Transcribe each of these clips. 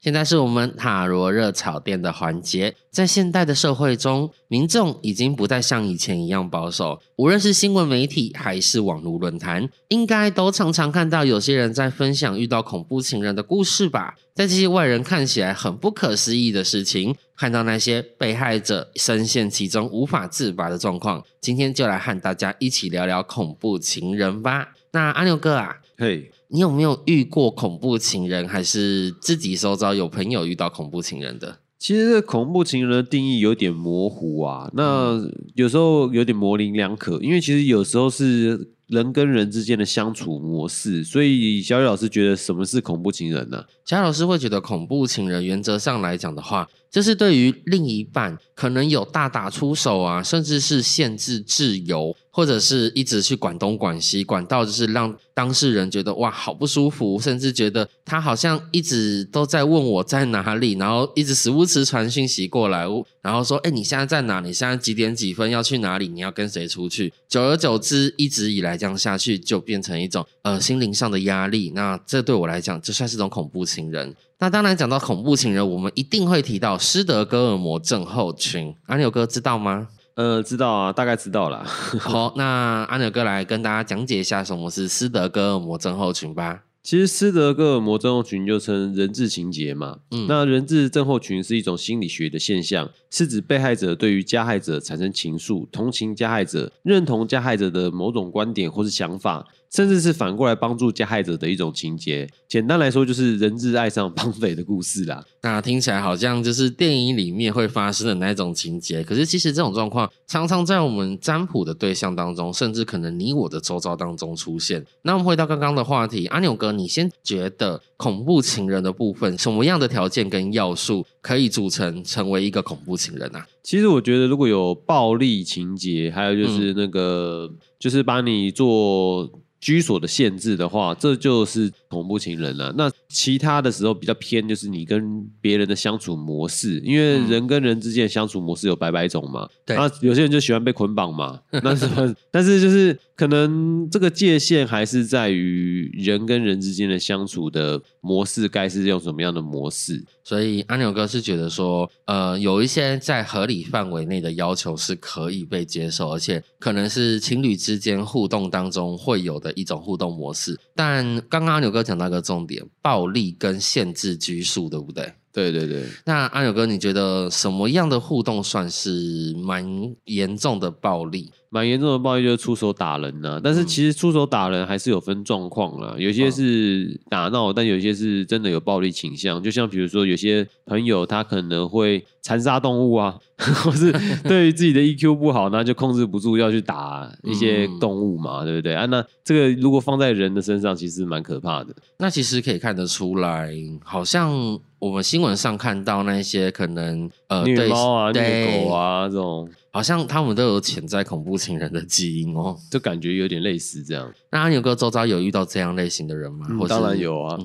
现在是我们塔罗热炒店的环节。在现代的社会中，民众已经不再像以前一样保守。无论是新闻媒体还是网络论坛，应该都常常看到有些人在分享遇到恐怖情人的故事吧？在这些外人看起来很不可思议的事情，看到那些被害者深陷其中无法自拔的状况，今天就来和大家一起聊聊恐怖情人吧。那阿牛哥啊，嘿。你有没有遇过恐怖情人，还是自己收遭有朋友遇到恐怖情人的？其实恐怖情人的定义有点模糊啊，那有时候有点模棱两可，因为其实有时候是人跟人之间的相处模式，所以小雨老师觉得什么是恐怖情人呢？小雨老师会觉得恐怖情人原则上来讲的话，就是对于另一半可能有大打出手啊，甚至是限制自由。或者是一直去管东管西，管到就是让当事人觉得哇好不舒服，甚至觉得他好像一直都在问我在哪里，然后一直时不时传讯息过来，然后说哎你现在在哪？你现在几点几分要去哪里？你要跟谁出去？久而久之，一直以来这样下去，就变成一种呃心灵上的压力。那这对我来讲，就算是种恐怖情人。那当然讲到恐怖情人，我们一定会提到施德哥尔摩症候群。阿牛哥知道吗？呃，知道啊，大概知道了。好，那阿牛哥来跟大家讲解一下什么是斯德哥尔摩症候群吧。其实斯德哥尔摩症候群又称人质情节嘛。嗯，那人质症候群是一种心理学的现象，是指被害者对于加害者产生情愫，同情加害者，认同加害者的某种观点或是想法。甚至是反过来帮助加害者的一种情节。简单来说，就是人质爱上绑匪的故事啦。那听起来好像就是电影里面会发生的那种情节。可是其实这种状况常常在我们占卜的对象当中，甚至可能你我的周遭当中出现。那我们回到刚刚的话题，阿牛哥，你先觉得恐怖情人的部分，什么样的条件跟要素可以组成成为一个恐怖情人啊？其实我觉得如果有暴力情节，还有就是那个，就是把你做。居所的限制的话，这就是恐怖情人了。那其他的时候比较偏，就是你跟别人的相处模式，因为人跟人之间的相处模式有百百种嘛。对，那有些人就喜欢被捆绑嘛。那是？但是就是可能这个界限还是在于人跟人之间的相处的模式，该是用什么样的模式？所以阿牛哥是觉得说，呃，有一些在合理范围内的要求是可以被接受，而且可能是情侣之间互动当中会有的一种互动模式。但刚刚阿牛哥讲到一个重点，暴力跟限制拘束，对不对？对对对。那阿友哥，你觉得什么样的互动算是蛮严重的暴力？蛮严重的暴力就是出手打人呐，但是其实出手打人还是有分状况啦，有些是打闹，但有些是真的有暴力倾向。就像比如说，有些朋友他可能会残杀动物啊，或是 对于自己的 EQ 不好，那就控制不住要去打一些动物嘛，对不对啊？那这个如果放在人的身上，其实蛮可怕的。那其实可以看得出来，好像我们新闻上看到那些可能呃虐猫啊、虐狗啊这种。好像他们都有潜在恐怖情人的基因哦，就感觉有点类似这样。那阿牛哥周遭有遇到这样类型的人吗？当然有啊。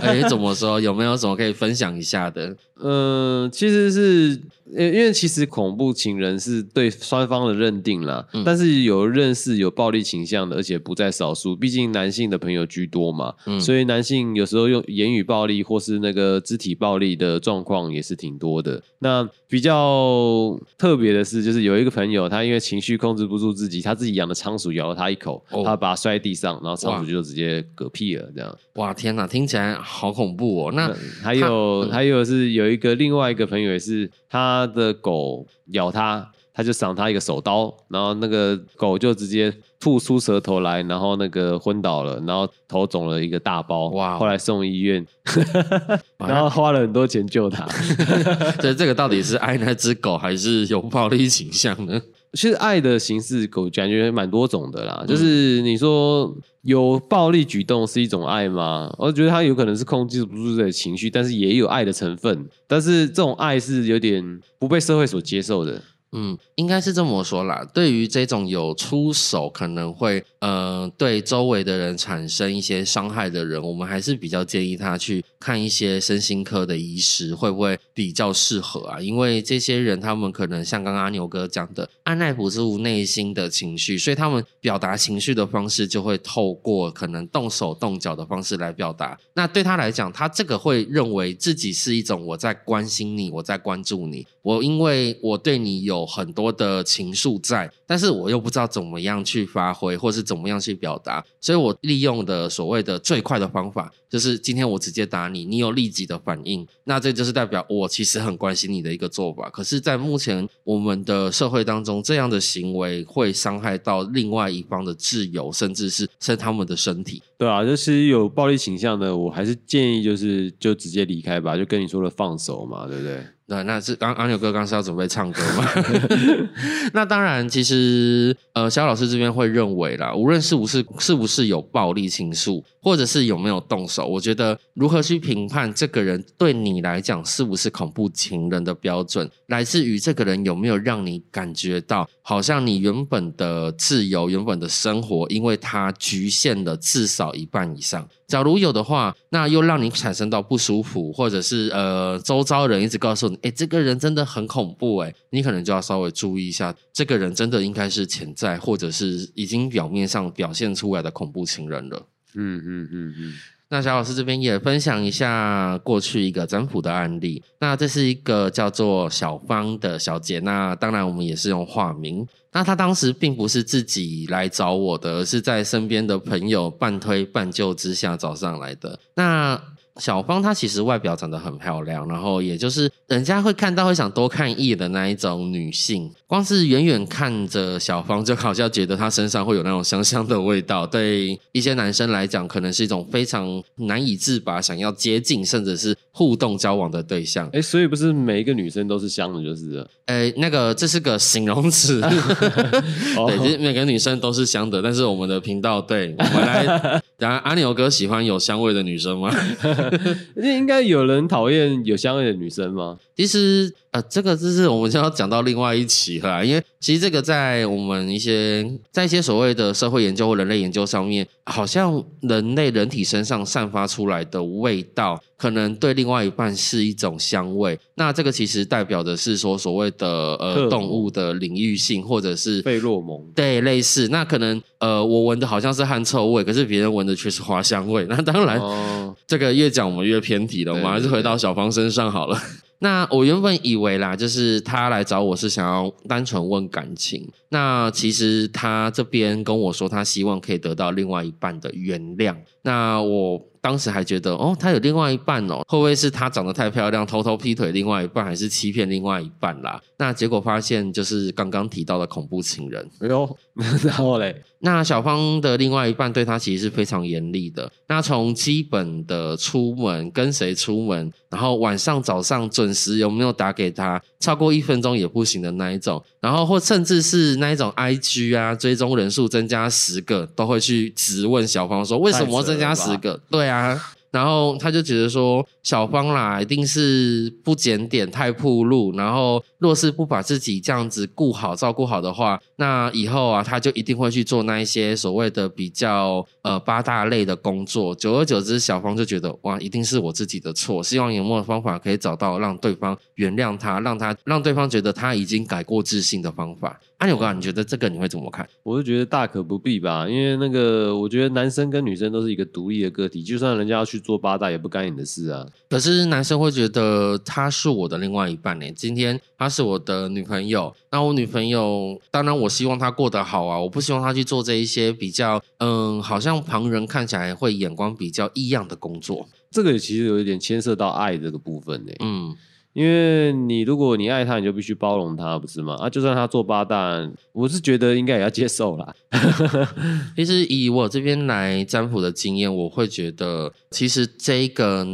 哎，怎么说？有没有什么可以分享一下的？嗯，其实是。因因为其实恐怖情人是对双方的认定啦，但是有认识有暴力倾向的，而且不在少数。毕竟男性的朋友居多嘛，所以男性有时候用言语暴力或是那个肢体暴力的状况也是挺多的。那比较特别的是，就是有一个朋友，他因为情绪控制不住自己，他自己养的仓鼠咬了他一口，他把他摔地上，然后仓鼠就直接嗝屁了。这样，哇天哪，听起来好恐怖哦。那还有还有是有一个另外一个朋友也是他。他的狗咬他，他就赏他一个手刀，然后那个狗就直接吐出舌头来，然后那个昏倒了，然后头肿了一个大包，哇！后来送医院，然后花了很多钱救他。所以这个到底是爱那只狗，还是有暴力倾向呢？其实爱的形式狗感觉蛮多种的啦，就是你说有暴力举动是一种爱吗？我觉得它有可能是控制不住自己的情绪，但是也有爱的成分，但是这种爱是有点不被社会所接受的。嗯，应该是这么说啦。对于这种有出手可能会呃对周围的人产生一些伤害的人，我们还是比较建议他去看一些身心科的医师，会不会比较适合啊，因为这些人他们可能像刚刚阿牛哥讲的，按耐不住内心的情绪，所以他们表达情绪的方式就会透过可能动手动脚的方式来表达。那对他来讲，他这个会认为自己是一种我在关心你，我在关注你，我因为我对你有有很多的情愫在，但是我又不知道怎么样去发挥，或是怎么样去表达，所以我利用的所谓的最快的方法，就是今天我直接打你，你有立即的反应，那这就是代表我。其实很关心你的一个做法，可是，在目前我们的社会当中，这样的行为会伤害到另外一方的自由，甚至是是他们的身体。对啊，就是有暴力倾向的，我还是建议就是就直接离开吧，就跟你说了放手嘛，对不对？那那是刚阿牛哥刚是要准备唱歌吗？那当然，其实呃，肖老师这边会认为啦，无论是不是是不是有暴力倾诉，或者是有没有动手，我觉得如何去评判这个人对你来讲是不是恐怖情人的标准，来自于这个人有没有让你感觉到，好像你原本的自由、原本的生活，因为他局限了至少一半以上。假如有的话，那又让你产生到不舒服，或者是呃，周遭人一直告诉你，哎，这个人真的很恐怖，哎，你可能就要稍微注意一下，这个人真的应该是潜在，或者是已经表面上表现出来的恐怖情人了。嗯嗯嗯嗯。那小老师这边也分享一下过去一个占卜的案例。那这是一个叫做小芳的小姐。那当然我们也是用化名。那她当时并不是自己来找我的，而是在身边的朋友半推半就之下找上来的。那小芳她其实外表长得很漂亮，然后也就是人家会看到会想多看一眼的那一种女性。光是远远看着小芳，就好像觉得她身上会有那种香香的味道。对一些男生来讲，可能是一种非常难以自拔、想要接近，甚至是互动交往的对象。哎，所以不是每一个女生都是香的，就是了。哎，那个这是个形容词。对，其实每个女生都是香的，但是我们的频道，对我们来 然阿牛哥喜欢有香味的女生吗？那应该有人讨厌有香味的女生吗？其实。呃，这个就是我们就要讲到另外一期了，因为其实这个在我们一些在一些所谓的社会研究或人类研究上面，好像人类人体身上散发出来的味道，可能对另外一半是一种香味。那这个其实代表的是说所谓的呃动物的领域性，或者是费洛蒙，对，类似。那可能呃我闻的好像是汗臭味，可是别人闻的却是花香味。那当然，这个越讲我们越偏题了，我们还是回到小芳身上好了。那我原本以为啦，就是他来找我是想要单纯问感情。那其实他这边跟我说，他希望可以得到另外一半的原谅。那我。当时还觉得哦，他有另外一半哦，会不会是他长得太漂亮，偷偷劈腿另外一半，还是欺骗另外一半啦？那结果发现就是刚刚提到的恐怖情人。哎呦，然后嘞，那小芳的另外一半对他其实是非常严厉的。那从基本的出门跟谁出门，然后晚上早上准时有没有打给他，超过一分钟也不行的那一种，然后或甚至是那一种 I G 啊，追踪人数增加十个，都会去质问小芳说为什么增加十个？对。啊，啊然后他就觉得说小芳啦，一定是不检点、太铺路，然后若是不把自己这样子顾好、照顾好的话，那以后啊，他就一定会去做那一些所谓的比较呃八大类的工作。久而久之，小芳就觉得哇，一定是我自己的错，希望有没有方法可以找到让对方原谅他，让他让对方觉得他已经改过自新的方法。阿牛哥，你觉得这个你会怎么看？我是觉得大可不必吧，因为那个我觉得男生跟女生都是一个独立的个体，就算人家要去做八大，也不干你的事啊。可是男生会觉得她是我的另外一半呢，今天她是我的女朋友，那我女朋友当然我希望她过得好啊，我不希望她去做这一些比较嗯，好像旁人看起来会眼光比较异样的工作。这个其实有一点牵涉到爱这个部分呢。嗯。因为你如果你爱他，你就必须包容他，不是吗？啊，就算他做八蛋，我是觉得应该也要接受啦。其实以我这边来占卜的经验，我会觉得，其实这个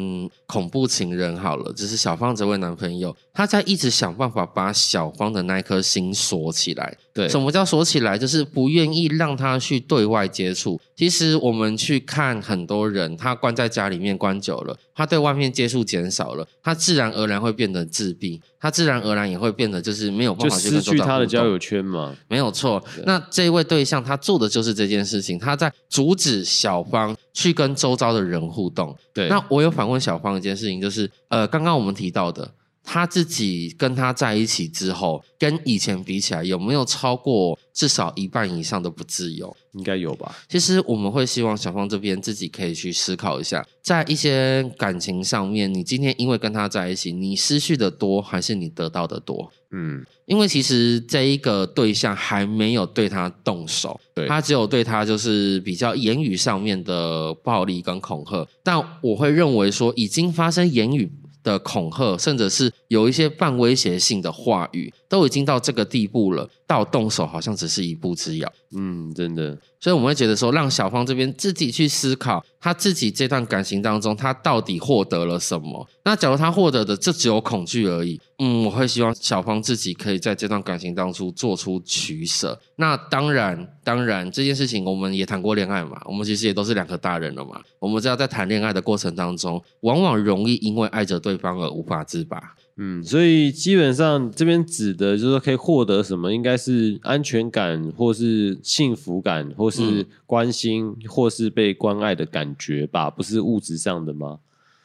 恐怖情人好了，就是小芳这位男朋友，他在一直想办法把小芳的那颗心锁起来。对，什么叫锁起来？就是不愿意让他去对外接触。其实我们去看很多人，他关在家里面关久了，他对外面接触减少了，他自然而然会变得自闭，他自然而然也会变得就是没有办法去失去他的交友圈嘛。没有错。那这位对象他做的就是这件事情，他在阻止小芳去跟周遭的人互动。对。那我有反问小芳一件事情，就是呃，刚刚我们提到的。他自己跟他在一起之后，跟以前比起来，有没有超过至少一半以上的不自由？应该有吧。其实我们会希望小芳这边自己可以去思考一下，在一些感情上面，你今天因为跟他在一起，你失去的多还是你得到的多？嗯，因为其实这一个对象还没有对他动手，对他只有对他就是比较言语上面的暴力跟恐吓，但我会认为说已经发生言语。的恐吓，甚至是有一些半威胁性的话语，都已经到这个地步了。到动手好像只是一步之遥。嗯，真的。所以我们会觉得说，让小芳这边自己去思考，他自己这段感情当中，他到底获得了什么？那假如他获得的这只有恐惧而已，嗯，我会希望小芳自己可以在这段感情当中做出取舍。那当然，当然这件事情我们也谈过恋爱嘛，我们其实也都是两个大人了嘛。我们知道在谈恋爱的过程当中，往往容易因为爱着对方而无法自拔。嗯，所以基本上这边指的就是说可以获得什么，应该是安全感，或是幸福感，或是关心，或是被关爱的感觉吧，不是物质上的吗？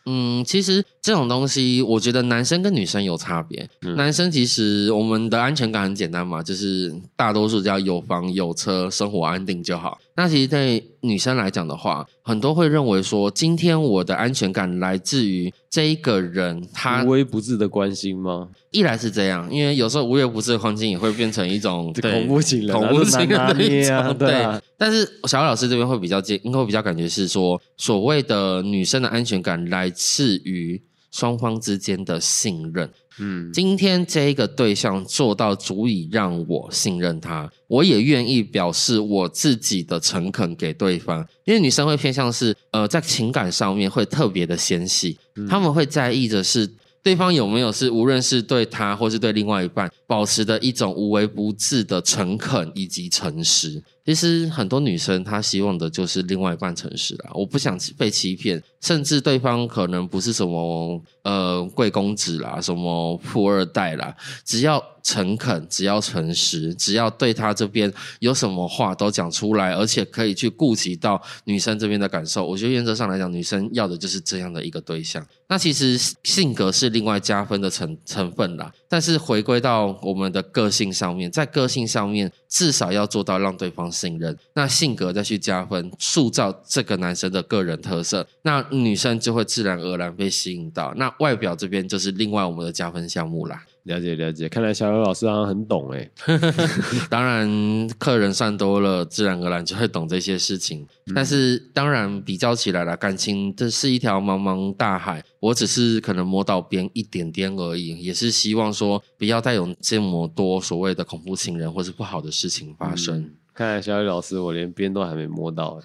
嗯，其实这种东西，我觉得男生跟女生有差别。男生其实我们的安全感很简单嘛，就是大多数只要有房有车，生活安定就好。那其实对女生来讲的话，很多会认为说，今天我的安全感来自于这一个人，他无微不至的关心吗？一来是这样，因为有时候无微不至的关心也会变成一种 恐怖情人、恐怖情人的一种。对，但是小老师这边会比较接，应该会比较感觉是说，所谓的女生的安全感来自于双方之间的信任。嗯，今天这一个对象做到足以让我信任他，我也愿意表示我自己的诚恳给对方。因为女生会偏向是，呃，在情感上面会特别的纤细，他们会在意的是对方有没有是无论是对他或是对另外一半，保持的一种无微不至的诚恳以及诚实。其实很多女生她希望的就是另外一半诚实啦，我不想被欺骗，甚至对方可能不是什么呃贵公子啦，什么富二代啦，只要诚恳，只要诚实，只要对他这边有什么话都讲出来，而且可以去顾及到女生这边的感受，我觉得原则上来讲，女生要的就是这样的一个对象。那其实性格是另外加分的成成分啦，但是回归到我们的个性上面，在个性上面至少要做到让对方。信任，那性格再去加分，塑造这个男生的个人特色，那女生就会自然而然被吸引到。那外表这边就是另外我们的加分项目啦。了解了解，看来小刘老师好像很懂哎。当然，客人算多了，自然而然就会懂这些事情。但是，当然比较起来了，感情这是一条茫茫大海，我只是可能摸到边一点点而已。也是希望说，不要再有这么多所谓的恐怖情人或是不好的事情发生。看来小雨老师，我连边都还没摸到。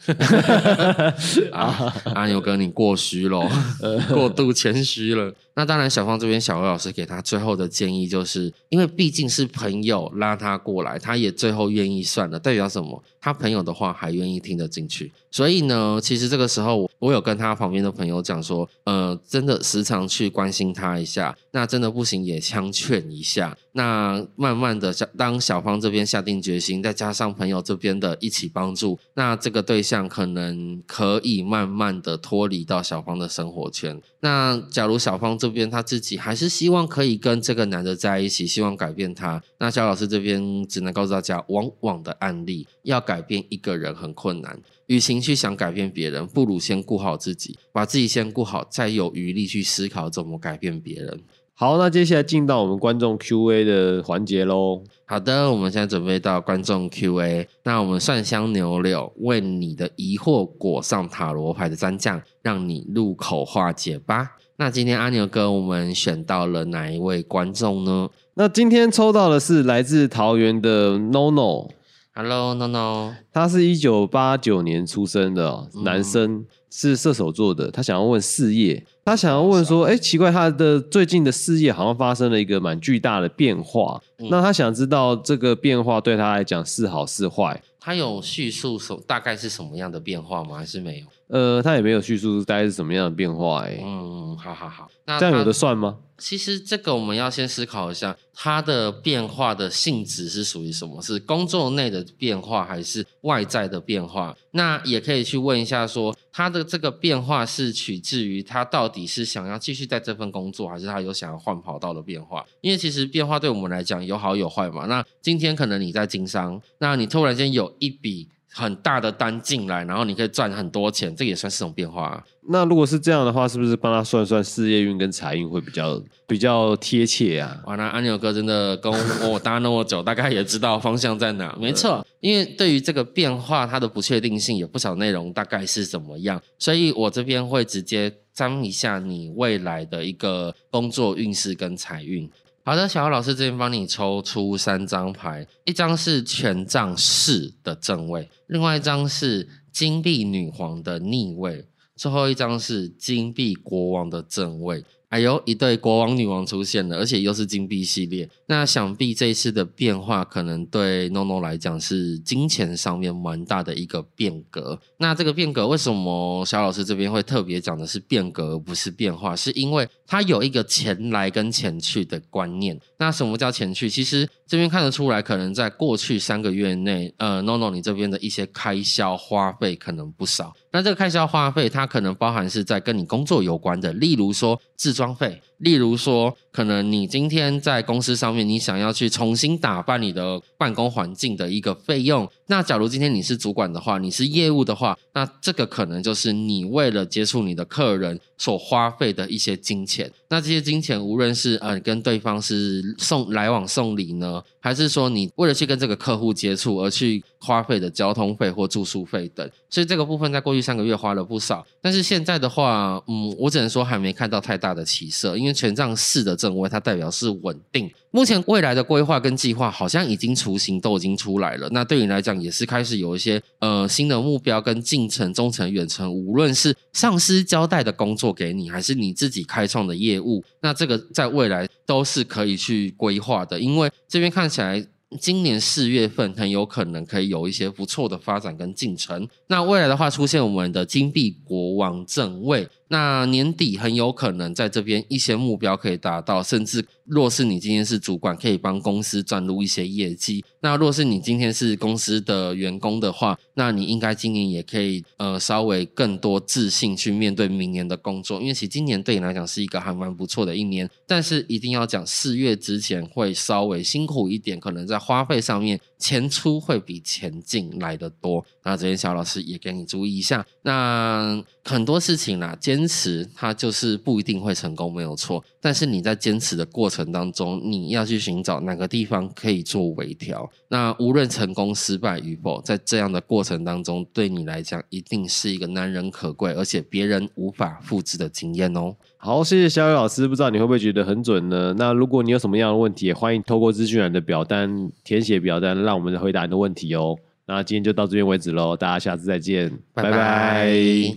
啊，阿牛哥，你过虚了，过度谦虚了。那当然，小芳这边小何老师给他最后的建议，就是因为毕竟是朋友拉他过来，他也最后愿意算了，代表什么？他朋友的话还愿意听得进去。所以呢，其实这个时候我有跟他旁边的朋友讲说，呃，真的时常去关心他一下，那真的不行也相劝一下。那慢慢的，当小芳这边下定决心，再加上朋友这边的一起帮助，那这个对象可能可以慢慢的脱离到小芳的生活圈。那假如小芳这边他自己还是希望可以跟这个男的在一起，希望改变他。那肖老师这边只能告诉大家，往往的案例要改变一个人很困难，与其去想改变别人，不如先顾好自己，把自己先顾好，再有余力去思考怎么改变别人。好，那接下来进到我们观众 Q&A 的环节喽。好的，我们现在准备到观众 Q&A。那我们蒜香牛柳为你的疑惑裹上塔罗牌的蘸酱，让你入口化解吧。那今天阿牛哥，我们选到了哪一位观众呢？那今天抽到的是来自桃园的 NoNo。Hello NoNo，他是一九八九年出生的男生，是射手座的。他想要问事业，他想要问说，哎，奇怪，他的最近的事业好像发生了一个蛮巨大的变化。那他想知道这个变化对他来讲是好是坏？他有叙述什大概是什么样的变化吗？还是没有？呃，他也没有叙述大概是什么样的变化哎。嗯，好好好，那这样有的算吗？其实这个我们要先思考一下，它的变化的性质是属于什么？是工作内的变化，还是外在的变化？那也可以去问一下，说他的这个变化是取自于他到底是想要继续在这份工作，还是他有想要换跑道的变化？因为其实变化对我们来讲有好有坏嘛。那今天可能你在经商，那你突然间有一笔。很大的单进来，然后你可以赚很多钱，这也算是种变化。那如果是这样的话，是不是帮他算算事业运跟财运会比较比较贴切啊？哇，那安牛哥真的跟我搭那么久，大概也知道方向在哪。没错，因为对于这个变化，它的不确定性有不少内容，大概是怎么样？所以我这边会直接张一下你未来的一个工作运势跟财运。好的，小姚老师这边帮你抽出三张牌，一张是权杖四的正位，另外一张是金币女皇的逆位，最后一张是金币国王的正位。哎呦，一对国王女王出现了，而且又是金币系列。那想必这一次的变化，可能对 NONO 来讲是金钱上面蛮大的一个变革。那这个变革为什么小老师这边会特别讲的是变革，而不是变化？是因为它有一个钱来跟钱去的观念。那什么叫钱去？其实这边看得出来，可能在过去三个月内，呃，NONO 你这边的一些开销花费可能不少。那这个开销花费，它可能包含是在跟你工作有关的，例如说自装费，例如说可能你今天在公司上面，你想要去重新打扮你的办公环境的一个费用。那假如今天你是主管的话，你是业务的话，那这个可能就是你为了接触你的客人所花费的一些金钱。那这些金钱，无论是呃跟对方是送来往送礼呢，还是说你为了去跟这个客户接触而去花费的交通费或住宿费等，所以这个部分在过去三个月花了不少。但是现在的话，嗯，我只能说还没看到太大的起色，因因为权杖四的正位它代表是稳定。目前未来的规划跟计划好像已经雏形都已经出来了。那对你来讲也是开始有一些呃新的目标跟进程，中程、远程，无论是上司交代的工作给你，还是你自己开创的业务。那这个在未来都是可以去规划的，因为这边看起来今年四月份很有可能可以有一些不错的发展跟进程。那未来的话，出现我们的金币国王正位。那年底很有可能在这边一些目标可以达到，甚至若是你今天是主管，可以帮公司赚入一些业绩。那若是你今天是公司的员工的话，那你应该今年也可以呃稍微更多自信去面对明年的工作，因为其实今年对你来讲是一个还蛮不错的一年。但是一定要讲四月之前会稍微辛苦一点，可能在花费上面钱出会比钱进来的多。那这边小老师也给你注意一下。那很多事情啦，坚持它就是不一定会成功，没有错。但是你在坚持的过程当中，你要去寻找哪个地方可以做微调。那无论成功失败与否，在这样的过程当中，对你来讲一定是一个难能可贵，而且别人无法复制的经验哦。好，谢谢小雨老师，不知道你会不会觉得很准呢？那如果你有什么样的问题，也欢迎透过资讯栏的表单填写表单，让我们回答你的问题哦。那今天就到这边为止喽，大家下次再见，拜拜。